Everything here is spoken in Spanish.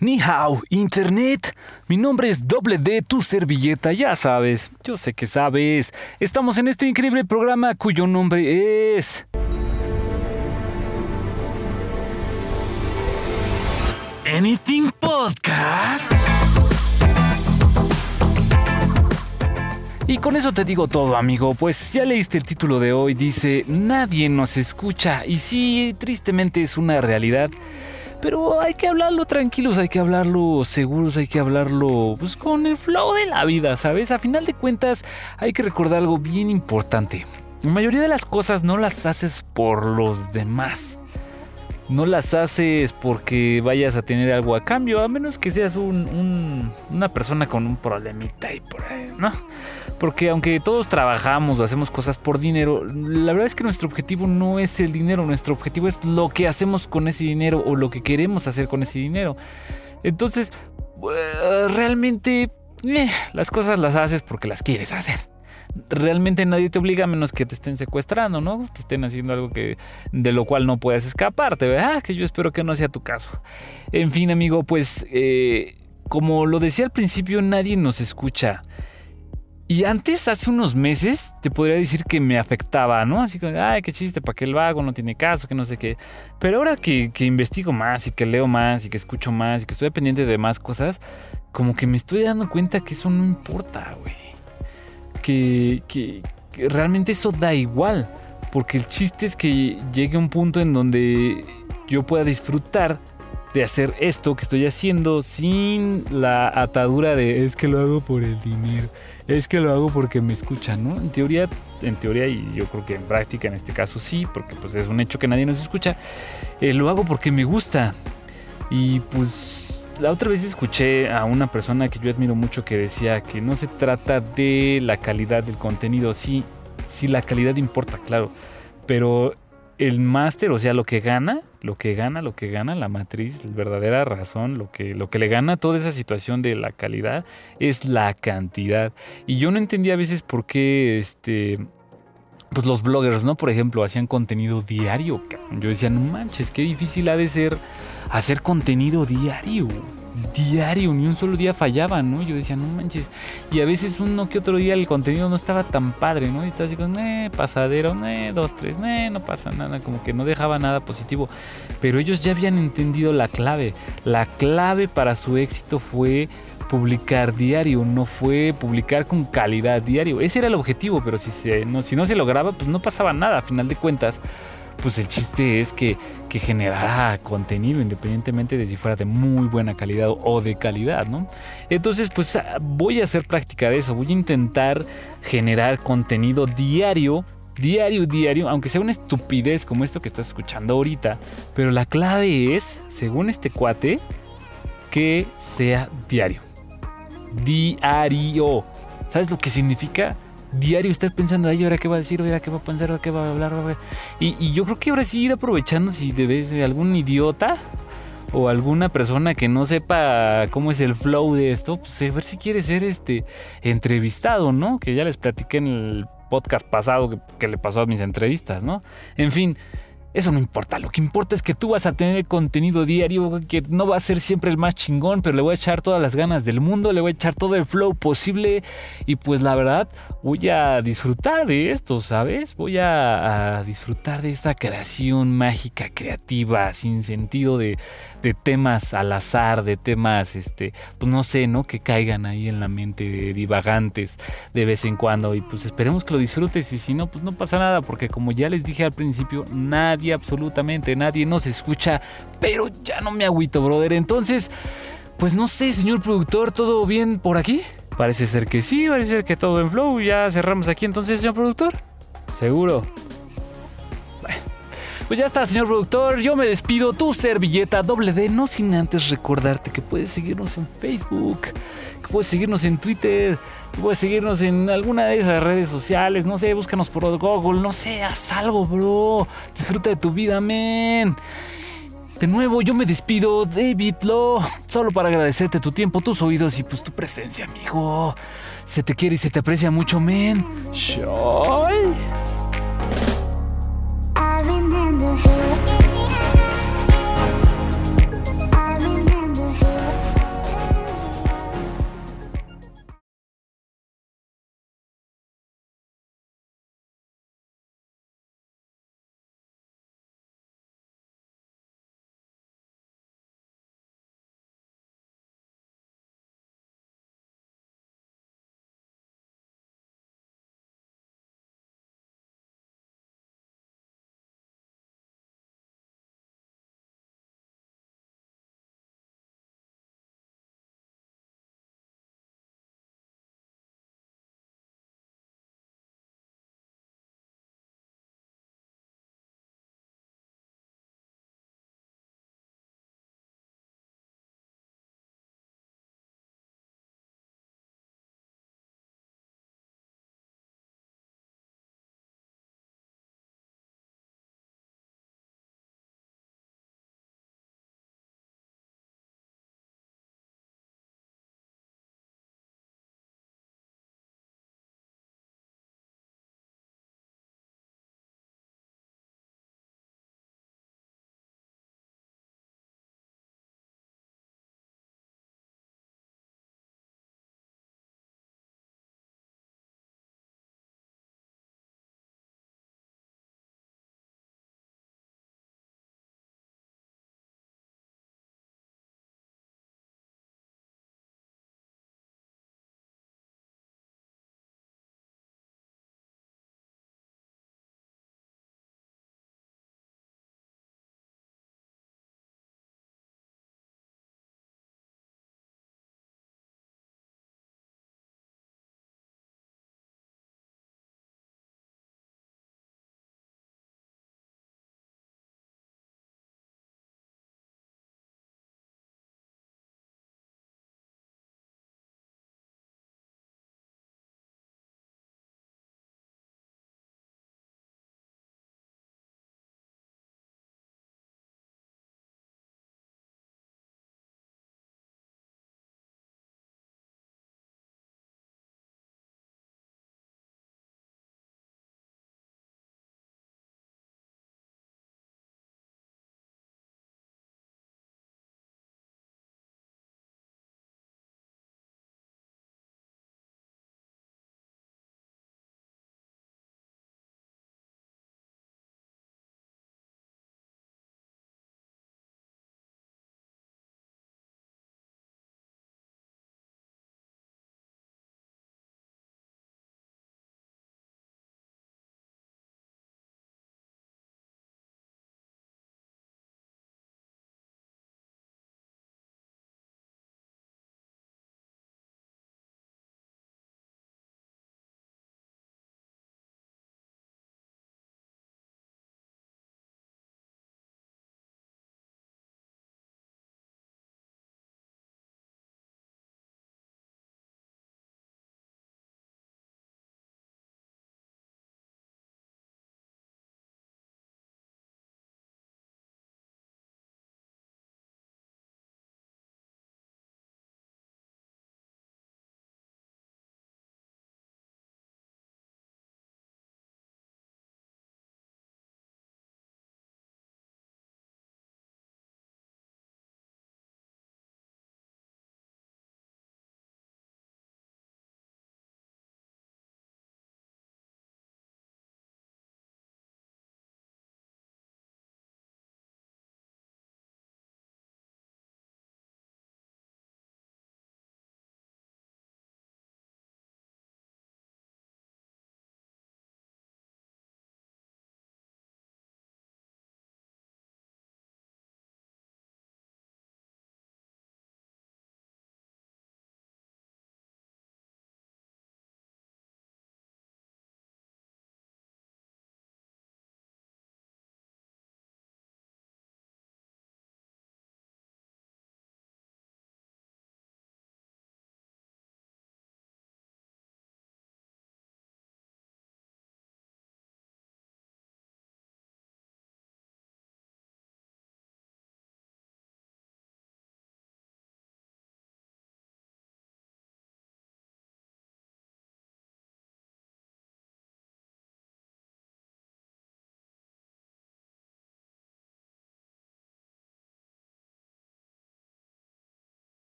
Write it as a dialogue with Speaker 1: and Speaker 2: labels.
Speaker 1: Ni hao, Internet. Mi nombre es Doble D, tu servilleta, ya sabes. Yo sé que sabes. Estamos en este increíble programa cuyo nombre es.
Speaker 2: Anything Podcast.
Speaker 1: Y con eso te digo todo, amigo, pues ya leíste el título de hoy, dice, nadie nos escucha, y sí, tristemente es una realidad, pero hay que hablarlo tranquilos, hay que hablarlo seguros, hay que hablarlo pues con el flow de la vida, ¿sabes? A final de cuentas hay que recordar algo bien importante. La mayoría de las cosas no las haces por los demás no las haces porque vayas a tener algo a cambio, a menos que seas una persona con un problemita y por ahí, ¿no? Porque aunque todos trabajamos o hacemos cosas por dinero, la verdad es que nuestro objetivo no es el dinero, nuestro objetivo es lo que hacemos con ese dinero o lo que queremos hacer con ese dinero. Entonces, eh, realmente eh, las cosas las haces porque las quieres hacer realmente nadie te obliga a menos que te estén secuestrando, ¿no? Te estén haciendo algo que de lo cual no puedes escaparte, ¿verdad? Que yo espero que no sea tu caso. En fin, amigo, pues eh, como lo decía al principio, nadie nos escucha. Y antes, hace unos meses, te podría decir que me afectaba, ¿no? Así que, ay, qué chiste, para que el vago no tiene caso, que no sé qué. Pero ahora que, que, investigo más y que leo más y que escucho más y que estoy pendiente de más cosas, como que me estoy dando cuenta que eso no importa, güey que, realmente eso da igual. Porque el chiste es que llegue un punto en donde yo pueda disfrutar de hacer esto que estoy haciendo sin la atadura de es que lo hago por el dinero, es que lo hago porque me escuchan, ¿no? En teoría, en teoría y yo creo que en práctica en este caso sí, porque pues es un hecho que nadie nos escucha, eh, lo hago porque me gusta. Y pues la otra vez escuché a una persona que yo admiro mucho que decía que no se trata de la calidad del contenido, sí, sí la calidad importa, claro, pero el máster, o sea, lo que gana, lo que gana, lo que gana la matriz, la verdadera razón, lo que, lo que le gana a toda esa situación de la calidad es la cantidad. Y yo no entendía a veces por qué este, pues los bloggers, ¿no? Por ejemplo, hacían contenido diario. Yo decía, no manches, qué difícil ha de ser hacer contenido diario. Diario, ni un solo día fallaba, ¿no? Yo decía, no manches. Y a veces uno que otro día el contenido no estaba tan padre, ¿no? Y estaba así con, eh, pasadero, eh, dos, tres, eh, no pasa nada, como que no dejaba nada positivo. Pero ellos ya habían entendido la clave. La clave para su éxito fue publicar diario, no fue publicar con calidad diario. Ese era el objetivo, pero si, se, no, si no se lograba, pues no pasaba nada. A final de cuentas, pues el chiste es que, que generara contenido, independientemente de si fuera de muy buena calidad o de calidad, ¿no? Entonces, pues ah, voy a hacer práctica de eso. Voy a intentar generar contenido diario diario, diario, aunque sea una estupidez como esto que estás escuchando ahorita, pero la clave es, según este cuate, que sea diario diario. ¿Sabes lo que significa? Diario estar pensando, ay, ahora qué va a decir, ahora qué va a pensar, ahora qué va a hablar. Y, yo creo que ahora sí ir aprovechando si debes de algún idiota o alguna persona que no sepa cómo es el flow de esto, pues a ver si quiere ser este entrevistado, ¿no? Que ya les platiqué en el podcast pasado que le pasó a mis entrevistas, ¿no? En fin, eso no importa, lo que importa es que tú vas a tener contenido diario que no va a ser siempre el más chingón, pero le voy a echar todas las ganas del mundo, le voy a echar todo el flow posible y pues la verdad voy a disfrutar de esto, ¿sabes? Voy a, disfrutar de esta creación mágica, creativa, sin sentido de, de, temas al azar, de temas, este, pues no sé, ¿no? Que caigan ahí en la mente de divagantes de vez en cuando y pues esperemos que lo disfrutes y si no, pues no pasa nada porque como ya les dije al principio, nada absolutamente nadie nos escucha, pero ya no me agüito, brother. Entonces, pues no sé, señor productor, ¿todo bien por aquí? Parece ser que sí, parece ser que todo en flow. Ya cerramos aquí entonces, señor productor. Seguro. Pues ya está, señor productor. Yo me despido. Tu servilleta doble D. No sin antes recordarte que puedes seguirnos en Facebook, que puedes seguirnos en Twitter, puedes seguirnos en alguna de esas redes sociales. No sé, búscanos por Google. No sé, haz algo, bro. Disfruta de tu vida, men. De nuevo, yo me despido, David Lo, solo para agradecerte tu tiempo, tus oídos y pues tu presencia, amigo. Se te quiere y se te aprecia mucho, men. Shoy.